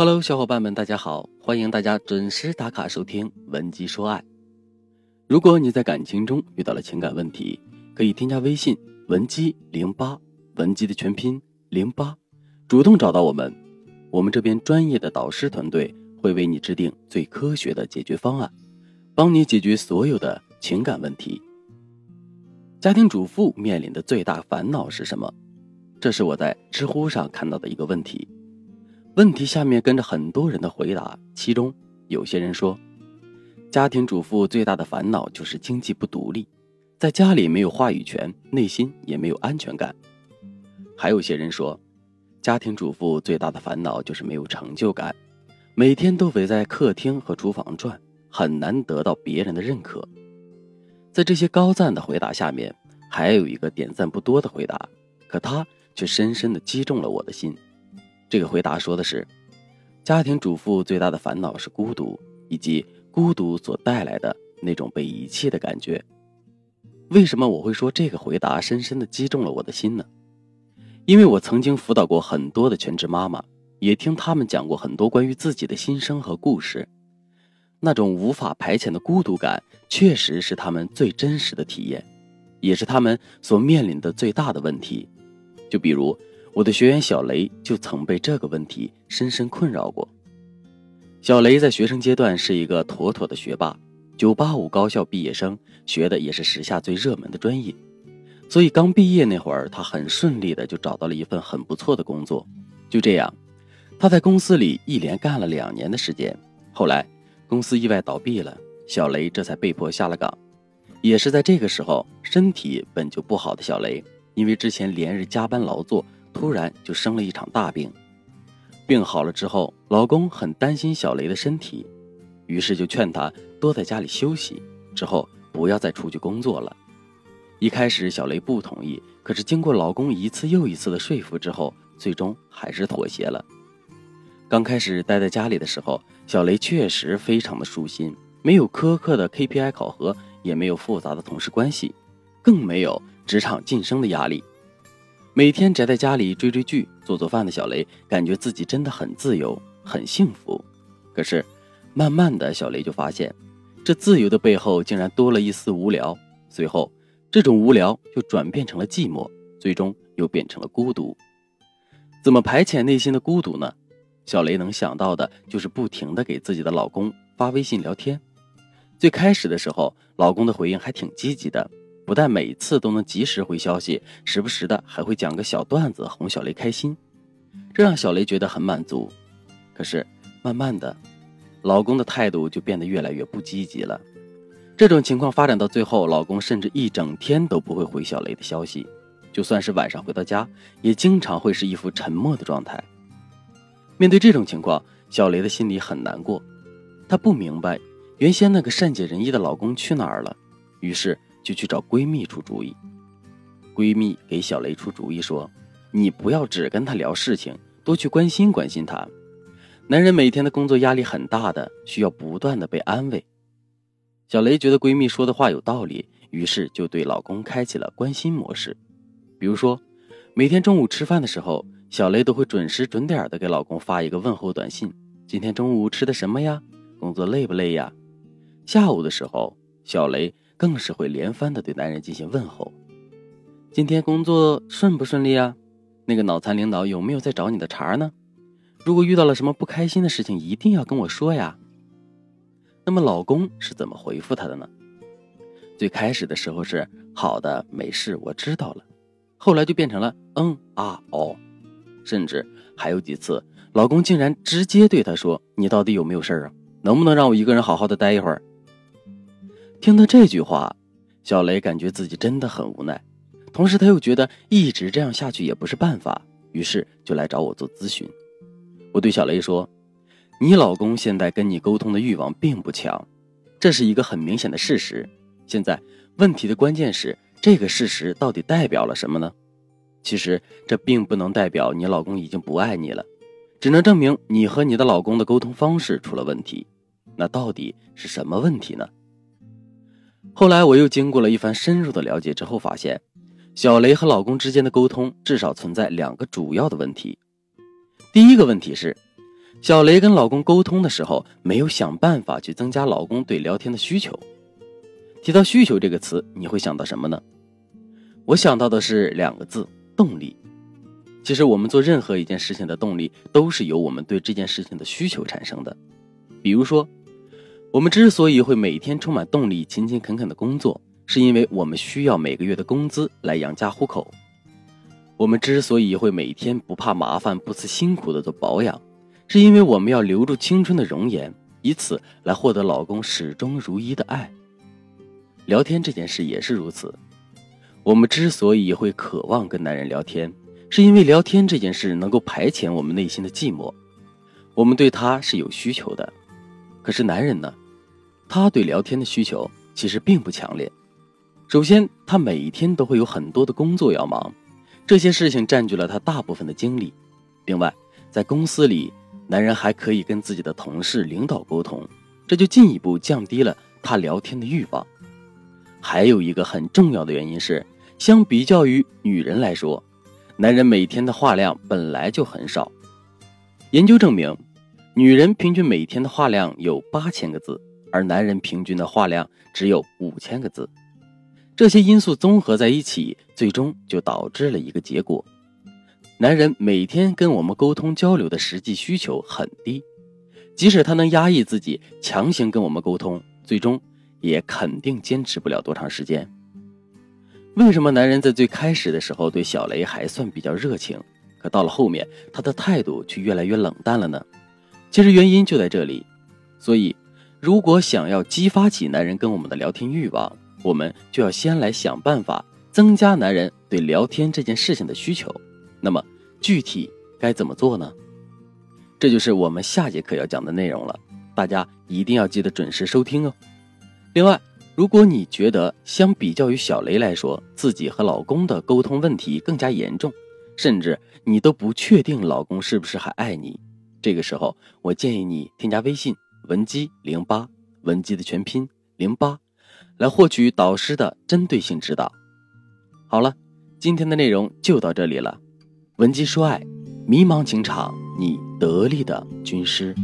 Hello，小伙伴们，大家好！欢迎大家准时打卡收听《文姬说爱》。如果你在感情中遇到了情感问题，可以添加微信文姬零八，文姬的全拼零八，主动找到我们，我们这边专业的导师团队会为你制定最科学的解决方案，帮你解决所有的情感问题。家庭主妇面临的最大烦恼是什么？这是我在知乎上看到的一个问题。问题下面跟着很多人的回答，其中有些人说，家庭主妇最大的烦恼就是经济不独立，在家里没有话语权，内心也没有安全感。还有些人说，家庭主妇最大的烦恼就是没有成就感，每天都围在客厅和厨房转，很难得到别人的认可。在这些高赞的回答下面，还有一个点赞不多的回答，可他却深深的击中了我的心。这个回答说的是，家庭主妇最大的烦恼是孤独，以及孤独所带来的那种被遗弃的感觉。为什么我会说这个回答深深的击中了我的心呢？因为我曾经辅导过很多的全职妈妈，也听他们讲过很多关于自己的心声和故事。那种无法排遣的孤独感，确实是他们最真实的体验，也是他们所面临的最大的问题。就比如。我的学员小雷就曾被这个问题深深困扰过。小雷在学生阶段是一个妥妥的学霸，985高校毕业生，学的也是时下最热门的专业，所以刚毕业那会儿，他很顺利的就找到了一份很不错的工作。就这样，他在公司里一连干了两年的时间。后来，公司意外倒闭了，小雷这才被迫下了岗。也是在这个时候，身体本就不好的小雷，因为之前连日加班劳作。突然就生了一场大病，病好了之后，老公很担心小雷的身体，于是就劝她多在家里休息，之后不要再出去工作了。一开始小雷不同意，可是经过老公一次又一次的说服之后，最终还是妥协了。刚开始待在家里的时候，小雷确实非常的舒心，没有苛刻的 KPI 考核，也没有复杂的同事关系，更没有职场晋升的压力。每天宅在家里追追剧、做做饭的小雷，感觉自己真的很自由、很幸福。可是，慢慢的小雷就发现，这自由的背后竟然多了一丝无聊。随后，这种无聊又转变成了寂寞，最终又变成了孤独。怎么排遣内心的孤独呢？小雷能想到的就是不停的给自己的老公发微信聊天。最开始的时候，老公的回应还挺积极的。不但每次都能及时回消息，时不时的还会讲个小段子哄小雷开心，这让小雷觉得很满足。可是慢慢的，老公的态度就变得越来越不积极了。这种情况发展到最后，老公甚至一整天都不会回小雷的消息，就算是晚上回到家，也经常会是一副沉默的状态。面对这种情况，小雷的心里很难过，她不明白原先那个善解人意的老公去哪儿了，于是。就去找闺蜜出主意，闺蜜给小雷出主意说：“你不要只跟他聊事情，多去关心关心他。男人每天的工作压力很大的，需要不断的被安慰。”小雷觉得闺蜜说的话有道理，于是就对老公开启了关心模式。比如说，每天中午吃饭的时候，小雷都会准时准点的给老公发一个问候短信：“今天中午吃的什么呀？工作累不累呀？”下午的时候，小雷。更是会连番的对男人进行问候，今天工作顺不顺利啊？那个脑残领导有没有在找你的茬呢？如果遇到了什么不开心的事情，一定要跟我说呀。那么老公是怎么回复她的呢？最开始的时候是好的，没事，我知道了。后来就变成了嗯啊哦，甚至还有几次，老公竟然直接对她说：“你到底有没有事啊？能不能让我一个人好好的待一会儿？”听到这句话，小雷感觉自己真的很无奈，同时他又觉得一直这样下去也不是办法，于是就来找我做咨询。我对小雷说：“你老公现在跟你沟通的欲望并不强，这是一个很明显的事实。现在问题的关键是这个事实到底代表了什么呢？其实这并不能代表你老公已经不爱你了，只能证明你和你的老公的沟通方式出了问题。那到底是什么问题呢？”后来我又经过了一番深入的了解之后，发现小雷和老公之间的沟通至少存在两个主要的问题。第一个问题是，小雷跟老公沟通的时候，没有想办法去增加老公对聊天的需求。提到需求这个词，你会想到什么呢？我想到的是两个字：动力。其实我们做任何一件事情的动力，都是由我们对这件事情的需求产生的。比如说，我们之所以会每天充满动力、勤勤恳恳的工作，是因为我们需要每个月的工资来养家糊口。我们之所以会每天不怕麻烦、不辞辛苦的做保养。是因为我们要留住青春的容颜，以此来获得老公始终如一的爱。聊天这件事也是如此。我们之所以会渴望跟男人聊天，是因为聊天这件事能够排遣我们内心的寂寞。我们对他是有需求的，可是男人呢？他对聊天的需求其实并不强烈。首先，他每一天都会有很多的工作要忙，这些事情占据了他大部分的精力。另外，在公司里。男人还可以跟自己的同事、领导沟通，这就进一步降低了他聊天的欲望。还有一个很重要的原因是，相比较于女人来说，男人每天的话量本来就很少。研究证明，女人平均每天的话量有八千个字，而男人平均的话量只有五千个字。这些因素综合在一起，最终就导致了一个结果。男人每天跟我们沟通交流的实际需求很低，即使他能压抑自己，强行跟我们沟通，最终也肯定坚持不了多长时间。为什么男人在最开始的时候对小雷还算比较热情，可到了后面他的态度却越来越冷淡了呢？其实原因就在这里。所以，如果想要激发起男人跟我们的聊天欲望，我们就要先来想办法增加男人对聊天这件事情的需求。那么具体该怎么做呢？这就是我们下节课要讲的内容了，大家一定要记得准时收听哦。另外，如果你觉得相比较于小雷来说，自己和老公的沟通问题更加严重，甚至你都不确定老公是不是还爱你，这个时候我建议你添加微信文姬零八，文姬的全拼零八，来获取导师的针对性指导。好了，今天的内容就到这里了。文姬说爱，迷茫情场，你得力的军师。